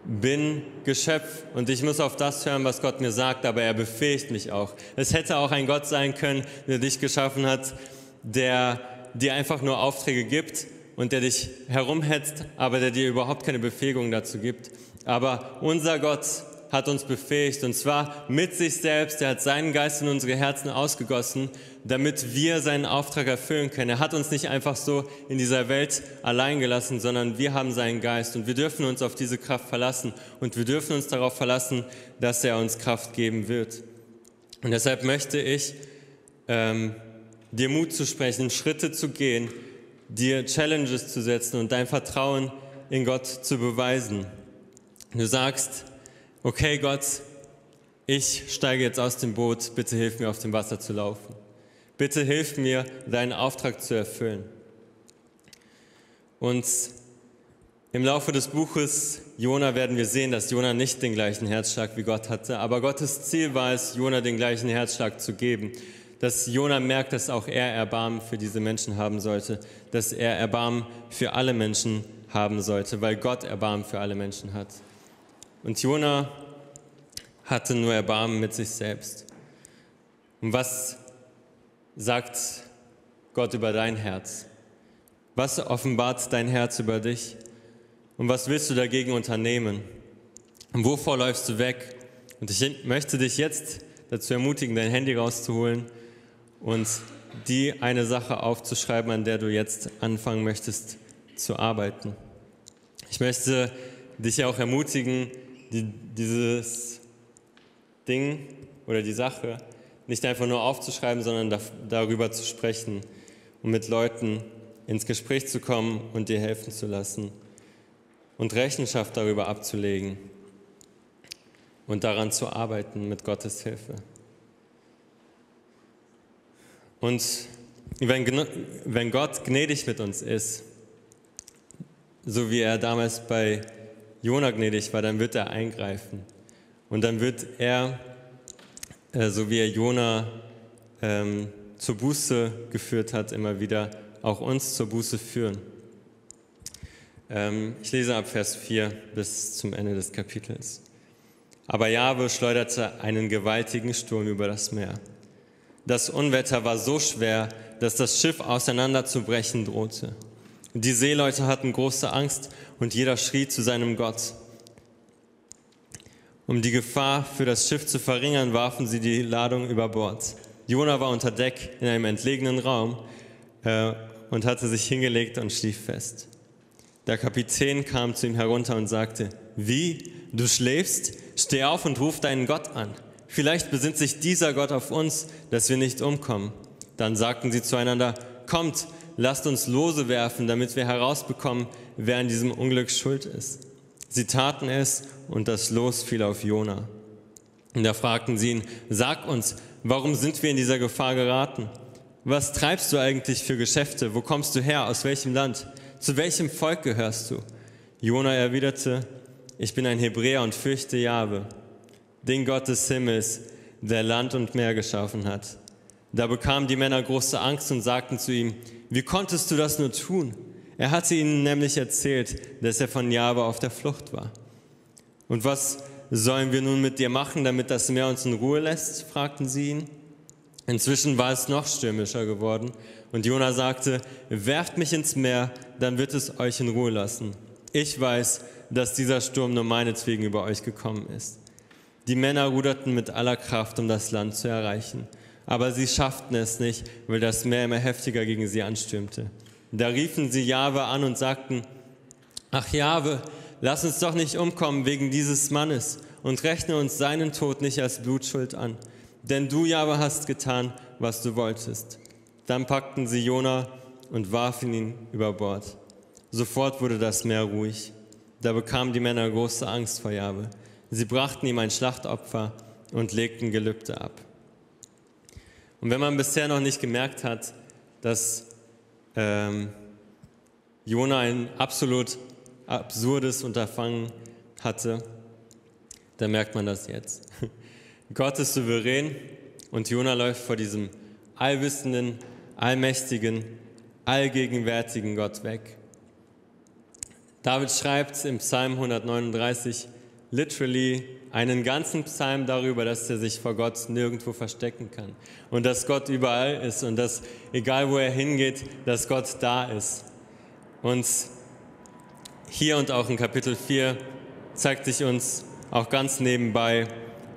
bin Geschöpf und ich muss auf das hören, was Gott mir sagt, aber er befähigt mich auch. Es hätte auch ein Gott sein können, der dich geschaffen hat, der dir einfach nur Aufträge gibt und der dich herumhetzt, aber der dir überhaupt keine Befähigung dazu gibt. Aber unser Gott hat uns befähigt und zwar mit sich selbst. Er hat seinen Geist in unsere Herzen ausgegossen, damit wir seinen Auftrag erfüllen können. Er hat uns nicht einfach so in dieser Welt allein gelassen, sondern wir haben seinen Geist und wir dürfen uns auf diese Kraft verlassen und wir dürfen uns darauf verlassen, dass er uns Kraft geben wird. Und deshalb möchte ich ähm, dir Mut zu sprechen, Schritte zu gehen, dir Challenges zu setzen und dein Vertrauen in Gott zu beweisen. Du sagst, okay Gott, ich steige jetzt aus dem Boot, bitte hilf mir auf dem Wasser zu laufen. Bitte hilf mir, deinen Auftrag zu erfüllen. Und im Laufe des Buches Jona werden wir sehen, dass Jona nicht den gleichen Herzschlag wie Gott hatte, aber Gottes Ziel war es, Jona den gleichen Herzschlag zu geben. Dass Jona merkt, dass auch er Erbarmen für diese Menschen haben sollte, dass er Erbarmen für alle Menschen haben sollte, weil Gott Erbarmen für alle Menschen hat. Und Jona hatte nur Erbarmen mit sich selbst. Und was sagt Gott über dein Herz? Was offenbart dein Herz über dich? Und was willst du dagegen unternehmen? Und wovor läufst du weg? Und ich möchte dich jetzt dazu ermutigen, dein Handy rauszuholen und die eine Sache aufzuschreiben, an der du jetzt anfangen möchtest zu arbeiten. Ich möchte dich auch ermutigen, die, dieses Ding oder die Sache nicht einfach nur aufzuschreiben, sondern da, darüber zu sprechen und mit Leuten ins Gespräch zu kommen und dir helfen zu lassen und Rechenschaft darüber abzulegen und daran zu arbeiten mit Gottes Hilfe. Und wenn, wenn Gott gnädig mit uns ist, so wie er damals bei Jona gnädig war, dann wird er eingreifen. Und dann wird er, äh, so wie er Jona ähm, zur Buße geführt hat, immer wieder auch uns zur Buße führen. Ähm, ich lese ab Vers 4 bis zum Ende des Kapitels. Aber Jahwe schleuderte einen gewaltigen Sturm über das Meer. Das Unwetter war so schwer, dass das Schiff auseinanderzubrechen drohte. Die Seeleute hatten große Angst und jeder schrie zu seinem Gott. Um die Gefahr für das Schiff zu verringern, warfen sie die Ladung über Bord. Jona war unter Deck in einem entlegenen Raum äh, und hatte sich hingelegt und schlief fest. Der Kapitän kam zu ihm herunter und sagte, wie, du schläfst? Steh auf und ruf deinen Gott an. Vielleicht besinnt sich dieser Gott auf uns, dass wir nicht umkommen. Dann sagten sie zueinander, kommt, lasst uns Lose werfen, damit wir herausbekommen, wer an diesem Unglück schuld ist. Sie taten es und das Los fiel auf Jona. Und da fragten sie ihn, sag uns, warum sind wir in dieser Gefahr geraten? Was treibst du eigentlich für Geschäfte? Wo kommst du her? Aus welchem Land? Zu welchem Volk gehörst du? Jona erwiderte, ich bin ein Hebräer und fürchte Jahwe, den Gott des Himmels, der Land und Meer geschaffen hat. Da bekamen die Männer große Angst und sagten zu ihm, wie konntest du das nur tun? Er hatte ihnen nämlich erzählt, dass er von Jahwe auf der Flucht war. Und was sollen wir nun mit dir machen, damit das Meer uns in Ruhe lässt? fragten sie ihn. Inzwischen war es noch stürmischer geworden und Jona sagte, werft mich ins Meer, dann wird es euch in Ruhe lassen. Ich weiß, dass dieser Sturm nur meinetwegen über euch gekommen ist. Die Männer ruderten mit aller Kraft, um das Land zu erreichen. Aber sie schafften es nicht, weil das Meer immer heftiger gegen sie anstürmte. Da riefen sie Jahwe an und sagten, ach Jahwe, lass uns doch nicht umkommen wegen dieses Mannes und rechne uns seinen Tod nicht als Blutschuld an. Denn du, Jahwe, hast getan, was du wolltest. Dann packten sie Jona und warfen ihn über Bord. Sofort wurde das Meer ruhig. Da bekamen die Männer große Angst vor Jahwe. Sie brachten ihm ein Schlachtopfer und legten Gelübde ab. Und wenn man bisher noch nicht gemerkt hat, dass ähm, Jona ein absolut absurdes Unterfangen hatte, dann merkt man das jetzt. Gott ist souverän und Jona läuft vor diesem allwissenden, allmächtigen, allgegenwärtigen Gott weg. David schreibt im Psalm 139 literally einen ganzen Psalm darüber, dass er sich vor Gott nirgendwo verstecken kann und dass Gott überall ist und dass egal wo er hingeht, dass Gott da ist. Und hier und auch in Kapitel 4 zeigt sich uns auch ganz nebenbei,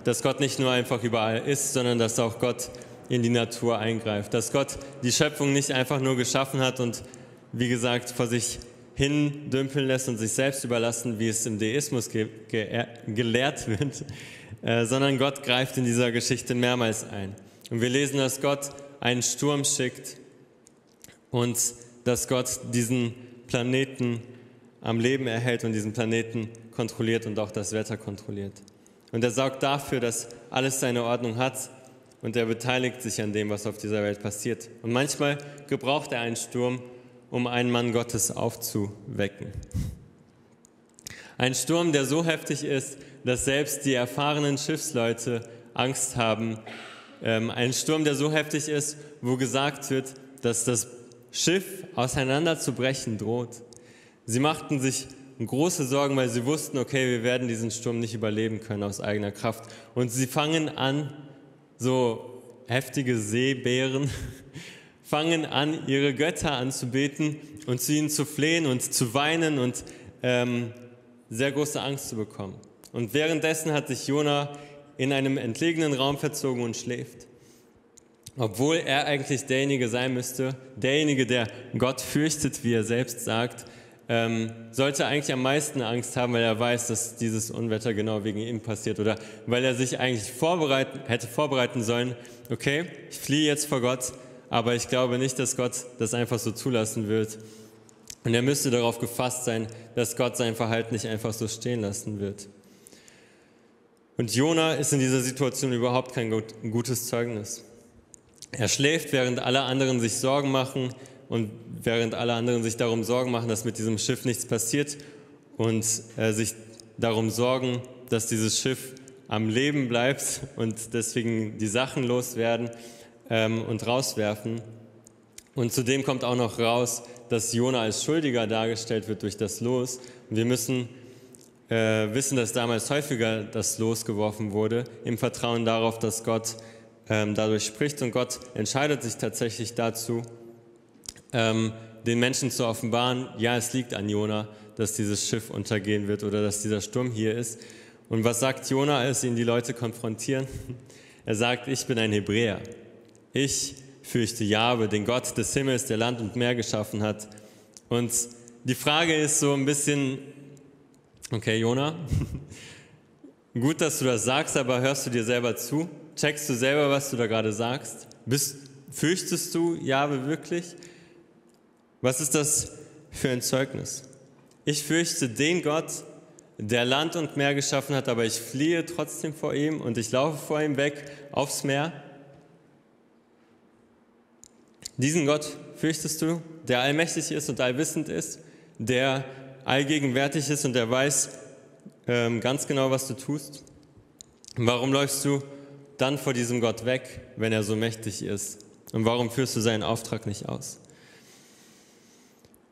dass Gott nicht nur einfach überall ist, sondern dass auch Gott in die Natur eingreift, dass Gott die Schöpfung nicht einfach nur geschaffen hat und wie gesagt vor sich hin dümpeln lässt und sich selbst überlassen, wie es im Deismus ge ge gelehrt wird, äh, sondern Gott greift in dieser Geschichte mehrmals ein. Und wir lesen, dass Gott einen Sturm schickt und dass Gott diesen Planeten am Leben erhält und diesen Planeten kontrolliert und auch das Wetter kontrolliert. Und er sorgt dafür, dass alles seine Ordnung hat und er beteiligt sich an dem, was auf dieser Welt passiert. Und manchmal gebraucht er einen Sturm, um einen Mann Gottes aufzuwecken. Ein Sturm, der so heftig ist, dass selbst die erfahrenen Schiffsleute Angst haben. Ähm, ein Sturm, der so heftig ist, wo gesagt wird, dass das Schiff auseinanderzubrechen droht. Sie machten sich große Sorgen, weil sie wussten, okay, wir werden diesen Sturm nicht überleben können aus eigener Kraft. Und sie fangen an, so heftige Seebären fangen an, ihre Götter anzubeten und zu ihnen zu flehen und zu weinen und ähm, sehr große Angst zu bekommen. Und währenddessen hat sich Jona in einem entlegenen Raum verzogen und schläft. Obwohl er eigentlich derjenige sein müsste, derjenige, der Gott fürchtet, wie er selbst sagt, ähm, sollte eigentlich am meisten Angst haben, weil er weiß, dass dieses Unwetter genau wegen ihm passiert oder weil er sich eigentlich vorbereiten, hätte vorbereiten sollen, okay, ich fliehe jetzt vor Gott, aber ich glaube nicht, dass Gott das einfach so zulassen wird. Und er müsste darauf gefasst sein, dass Gott sein Verhalten nicht einfach so stehen lassen wird. Und Jona ist in dieser Situation überhaupt kein gutes Zeugnis. Er schläft, während alle anderen sich Sorgen machen und während alle anderen sich darum Sorgen machen, dass mit diesem Schiff nichts passiert und äh, sich darum sorgen, dass dieses Schiff am Leben bleibt und deswegen die Sachen loswerden, ähm, und rauswerfen. Und zudem kommt auch noch raus, dass Jona als Schuldiger dargestellt wird durch das Los. Und wir müssen äh, wissen, dass damals häufiger das Los geworfen wurde, im Vertrauen darauf, dass Gott ähm, dadurch spricht. Und Gott entscheidet sich tatsächlich dazu, ähm, den Menschen zu offenbaren, ja, es liegt an Jona, dass dieses Schiff untergehen wird oder dass dieser Sturm hier ist. Und was sagt Jona, als ihn die Leute konfrontieren? Er sagt, ich bin ein Hebräer. Ich fürchte Jahwe, den Gott des Himmels, der Land und Meer geschaffen hat. Und die Frage ist so ein bisschen, okay, Jona, gut, dass du das sagst, aber hörst du dir selber zu? Checkst du selber, was du da gerade sagst? Bist, fürchtest du Jahwe wirklich? Was ist das für ein Zeugnis? Ich fürchte den Gott, der Land und Meer geschaffen hat, aber ich fliehe trotzdem vor ihm und ich laufe vor ihm weg aufs Meer. Diesen Gott fürchtest du, der allmächtig ist und allwissend ist, der allgegenwärtig ist und der weiß ähm, ganz genau, was du tust? Warum läufst du dann vor diesem Gott weg, wenn er so mächtig ist? Und warum führst du seinen Auftrag nicht aus?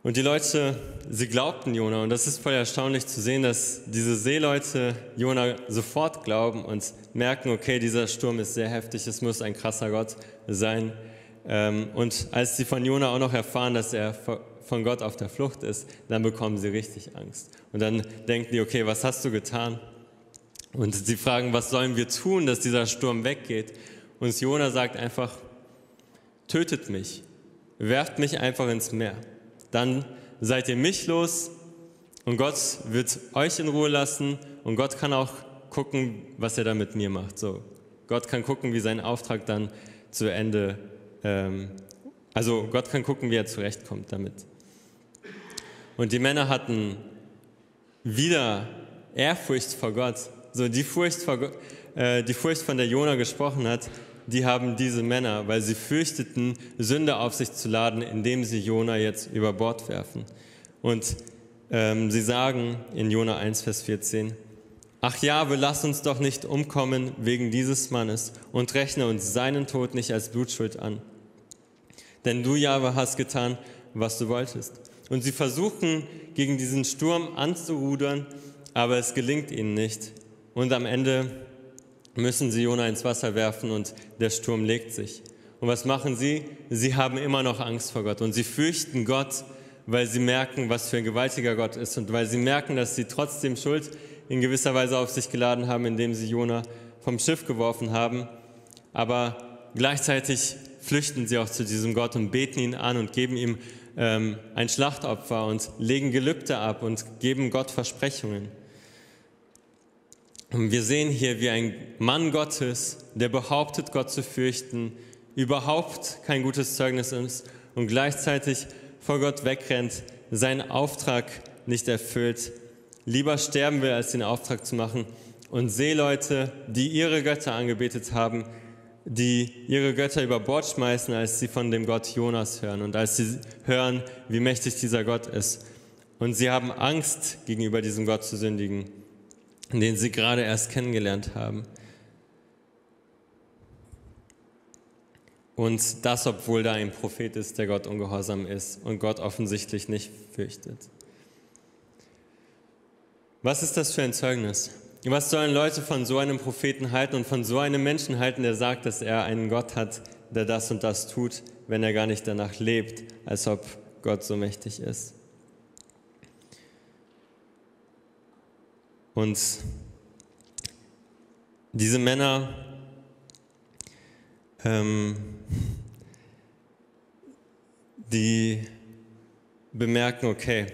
Und die Leute, sie glaubten Jona. Und das ist voll erstaunlich zu sehen, dass diese Seeleute Jona sofort glauben und merken, okay, dieser Sturm ist sehr heftig, es muss ein krasser Gott sein. Ähm, und als sie von Jona auch noch erfahren, dass er von Gott auf der Flucht ist, dann bekommen sie richtig Angst. Und dann denken die, okay, was hast du getan? Und sie fragen, was sollen wir tun, dass dieser Sturm weggeht? Und Jona sagt einfach, tötet mich, werft mich einfach ins Meer. Dann seid ihr mich los und Gott wird euch in Ruhe lassen und Gott kann auch gucken, was er da mit mir macht. So, Gott kann gucken, wie sein Auftrag dann zu Ende, also Gott kann gucken, wie er zurechtkommt damit. Und die Männer hatten wieder Ehrfurcht vor Gott. So die Furcht, vor, äh, die Furcht, von der Jona gesprochen hat, die haben diese Männer, weil sie fürchteten, Sünde auf sich zu laden, indem sie Jona jetzt über Bord werfen. Und ähm, sie sagen in Jona 1, Vers 14, Ach ja, wir lass uns doch nicht umkommen wegen dieses Mannes und rechne uns seinen Tod nicht als Blutschuld an. Denn du, Jahwe, hast getan, was du wolltest. Und sie versuchen, gegen diesen Sturm anzurudern, aber es gelingt ihnen nicht. Und am Ende müssen sie Jona ins Wasser werfen und der Sturm legt sich. Und was machen sie? Sie haben immer noch Angst vor Gott und sie fürchten Gott, weil sie merken, was für ein gewaltiger Gott ist und weil sie merken, dass sie trotzdem Schuld in gewisser Weise auf sich geladen haben, indem sie Jona vom Schiff geworfen haben. Aber gleichzeitig flüchten sie auch zu diesem Gott und beten ihn an und geben ihm ähm, ein Schlachtopfer und legen Gelübde ab und geben Gott Versprechungen. Und wir sehen hier, wie ein Mann Gottes, der behauptet, Gott zu fürchten, überhaupt kein gutes Zeugnis ist und gleichzeitig vor Gott wegrennt, seinen Auftrag nicht erfüllt, lieber sterben will, als den Auftrag zu machen. Und Seeleute, die ihre Götter angebetet haben, die ihre Götter über Bord schmeißen, als sie von dem Gott Jonas hören und als sie hören, wie mächtig dieser Gott ist. Und sie haben Angst, gegenüber diesem Gott zu sündigen den sie gerade erst kennengelernt haben. Und das, obwohl da ein Prophet ist, der Gott ungehorsam ist und Gott offensichtlich nicht fürchtet. Was ist das für ein Zeugnis? Was sollen Leute von so einem Propheten halten und von so einem Menschen halten, der sagt, dass er einen Gott hat, der das und das tut, wenn er gar nicht danach lebt, als ob Gott so mächtig ist? Und diese Männer ähm, die bemerken, okay,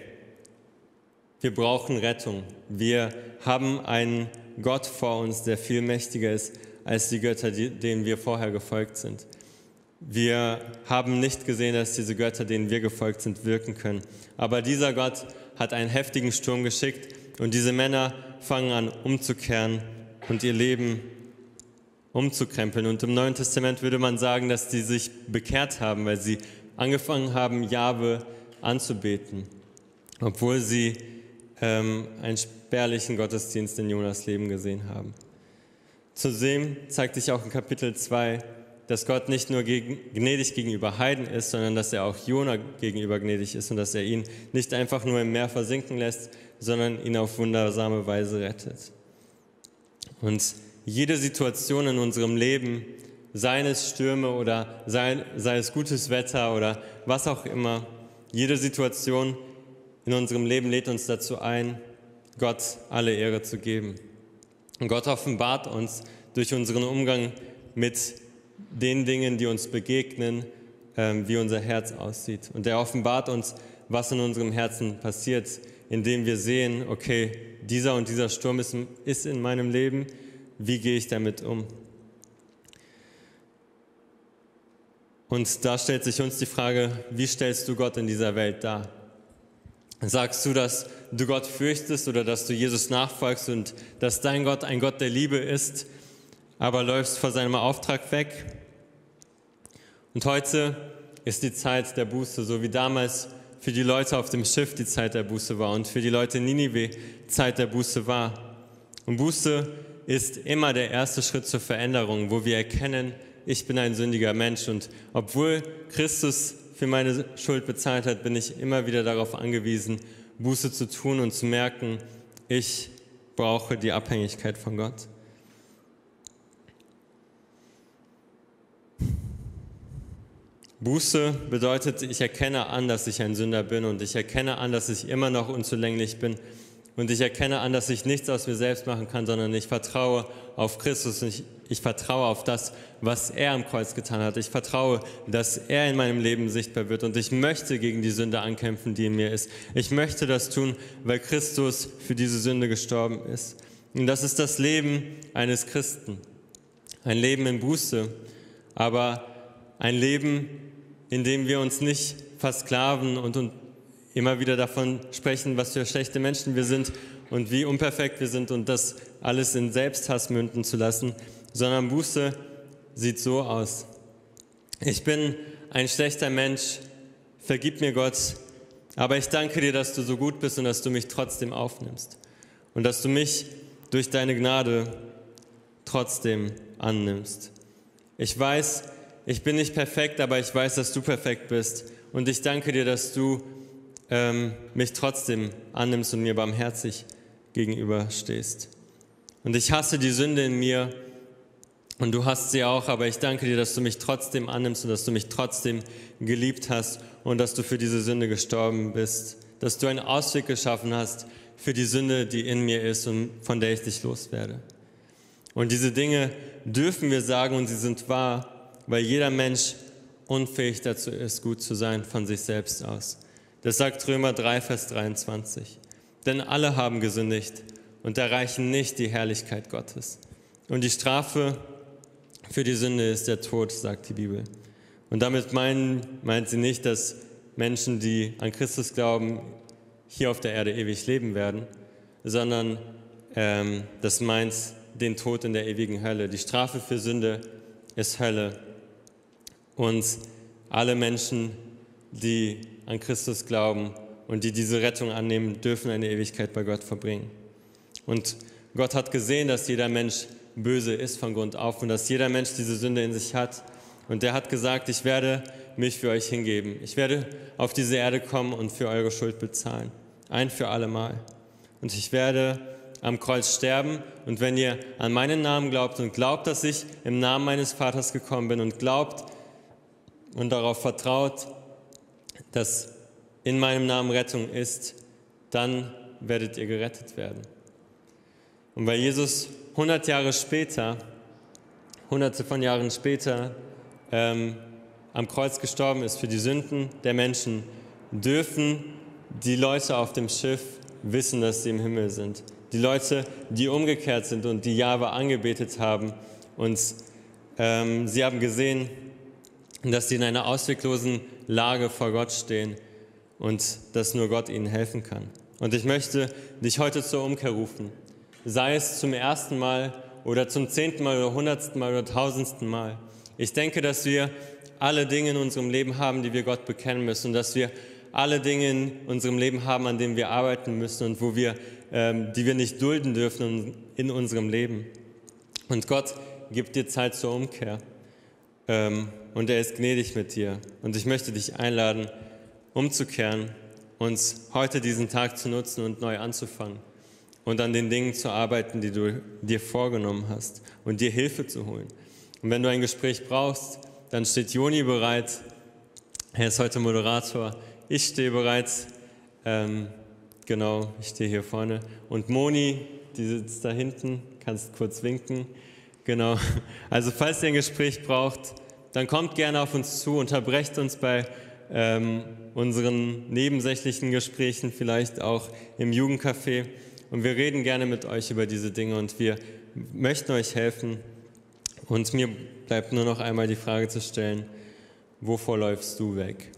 wir brauchen Rettung. Wir haben einen Gott vor uns, der viel mächtiger ist als die Götter, denen wir vorher gefolgt sind. Wir haben nicht gesehen, dass diese Götter, denen wir gefolgt sind, wirken können. Aber dieser Gott hat einen heftigen Sturm geschickt und diese Männer fangen an umzukehren und ihr Leben umzukrempeln. Und im Neuen Testament würde man sagen, dass sie sich bekehrt haben, weil sie angefangen haben, Jahwe anzubeten, obwohl sie ähm, einen spärlichen Gottesdienst in Jonas Leben gesehen haben. Zudem zeigt sich auch in Kapitel 2, dass Gott nicht nur gegen, gnädig gegenüber Heiden ist, sondern dass er auch Jona gegenüber gnädig ist und dass er ihn nicht einfach nur im Meer versinken lässt, sondern ihn auf wundersame Weise rettet. Und jede Situation in unserem Leben, sei es Stürme oder sei, sei es gutes Wetter oder was auch immer, jede Situation in unserem Leben lädt uns dazu ein, Gott alle Ehre zu geben. Und Gott offenbart uns durch unseren Umgang mit den Dingen, die uns begegnen, ähm, wie unser Herz aussieht. Und er offenbart uns, was in unserem Herzen passiert, indem wir sehen, okay, dieser und dieser Sturm ist, ist in meinem Leben, wie gehe ich damit um? Und da stellt sich uns die Frage, wie stellst du Gott in dieser Welt dar? Sagst du, dass du Gott fürchtest oder dass du Jesus nachfolgst und dass dein Gott ein Gott der Liebe ist, aber läufst vor seinem Auftrag weg? Und heute ist die Zeit der Buße, so wie damals für die Leute auf dem Schiff die Zeit der Buße war und für die Leute in Ninive Zeit der Buße war. Und Buße ist immer der erste Schritt zur Veränderung, wo wir erkennen, ich bin ein sündiger Mensch und obwohl Christus für meine Schuld bezahlt hat, bin ich immer wieder darauf angewiesen, Buße zu tun und zu merken, ich brauche die Abhängigkeit von Gott. Buße bedeutet, ich erkenne an, dass ich ein Sünder bin und ich erkenne an, dass ich immer noch unzulänglich bin und ich erkenne an, dass ich nichts aus mir selbst machen kann, sondern ich vertraue auf Christus und ich, ich vertraue auf das, was er am Kreuz getan hat. Ich vertraue, dass er in meinem Leben sichtbar wird und ich möchte gegen die Sünde ankämpfen, die in mir ist. Ich möchte das tun, weil Christus für diese Sünde gestorben ist. Und das ist das Leben eines Christen. Ein Leben in Buße, aber ein Leben, in dem wir uns nicht versklaven und, und immer wieder davon sprechen, was für schlechte Menschen wir sind und wie unperfekt wir sind und das alles in Selbsthass münden zu lassen, sondern Buße sieht so aus. Ich bin ein schlechter Mensch, vergib mir Gott, aber ich danke dir, dass du so gut bist und dass du mich trotzdem aufnimmst und dass du mich durch deine Gnade trotzdem annimmst. Ich weiß, ich bin nicht perfekt, aber ich weiß, dass du perfekt bist. Und ich danke dir, dass du ähm, mich trotzdem annimmst und mir barmherzig gegenüberstehst. Und ich hasse die Sünde in mir und du hast sie auch, aber ich danke dir, dass du mich trotzdem annimmst und dass du mich trotzdem geliebt hast und dass du für diese Sünde gestorben bist, dass du einen Ausweg geschaffen hast für die Sünde, die in mir ist und von der ich dich loswerde. Und diese Dinge dürfen wir sagen und sie sind wahr, weil jeder Mensch unfähig dazu ist, gut zu sein von sich selbst aus. Das sagt Römer 3, Vers 23. Denn alle haben gesündigt und erreichen nicht die Herrlichkeit Gottes. Und die Strafe für die Sünde ist der Tod, sagt die Bibel. Und damit meinen, meint sie nicht, dass Menschen, die an Christus glauben, hier auf der Erde ewig leben werden, sondern ähm, das meint den Tod in der ewigen Hölle. Die Strafe für Sünde ist Hölle. Und alle Menschen, die an Christus glauben und die diese Rettung annehmen, dürfen eine Ewigkeit bei Gott verbringen. Und Gott hat gesehen, dass jeder Mensch böse ist von Grund auf und dass jeder Mensch diese Sünde in sich hat. Und er hat gesagt, ich werde mich für euch hingeben. Ich werde auf diese Erde kommen und für eure Schuld bezahlen. Ein für alle Mal. Und ich werde am Kreuz sterben. Und wenn ihr an meinen Namen glaubt und glaubt, dass ich im Namen meines Vaters gekommen bin und glaubt, und darauf vertraut, dass in meinem Namen Rettung ist, dann werdet ihr gerettet werden. Und weil Jesus 100 Jahre später, hunderte von Jahren später, ähm, am Kreuz gestorben ist für die Sünden der Menschen, dürfen die Leute auf dem Schiff wissen, dass sie im Himmel sind. Die Leute, die umgekehrt sind und die Jahwe angebetet haben. Und ähm, sie haben gesehen, dass sie in einer ausweglosen Lage vor Gott stehen und dass nur Gott ihnen helfen kann. Und ich möchte dich heute zur Umkehr rufen. Sei es zum ersten Mal oder zum zehnten Mal oder hundertsten Mal oder tausendsten Mal. Ich denke, dass wir alle Dinge in unserem Leben haben, die wir Gott bekennen müssen und dass wir alle Dinge in unserem Leben haben, an denen wir arbeiten müssen und wo wir, ähm, die wir nicht dulden dürfen in unserem Leben. Und Gott gibt dir Zeit zur Umkehr. Ähm, und er ist gnädig mit dir. Und ich möchte dich einladen, umzukehren, uns heute diesen Tag zu nutzen und neu anzufangen und an den Dingen zu arbeiten, die du dir vorgenommen hast und dir Hilfe zu holen. Und wenn du ein Gespräch brauchst, dann steht Joni bereit. Er ist heute Moderator. Ich stehe bereit. Ähm, genau, ich stehe hier vorne. Und Moni, die sitzt da hinten, kannst kurz winken. Genau. Also falls ihr ein Gespräch braucht, dann kommt gerne auf uns zu, unterbrecht uns bei ähm, unseren nebensächlichen Gesprächen, vielleicht auch im Jugendcafé. Und wir reden gerne mit euch über diese Dinge und wir möchten euch helfen. Und mir bleibt nur noch einmal die Frage zu stellen, wovor läufst du weg?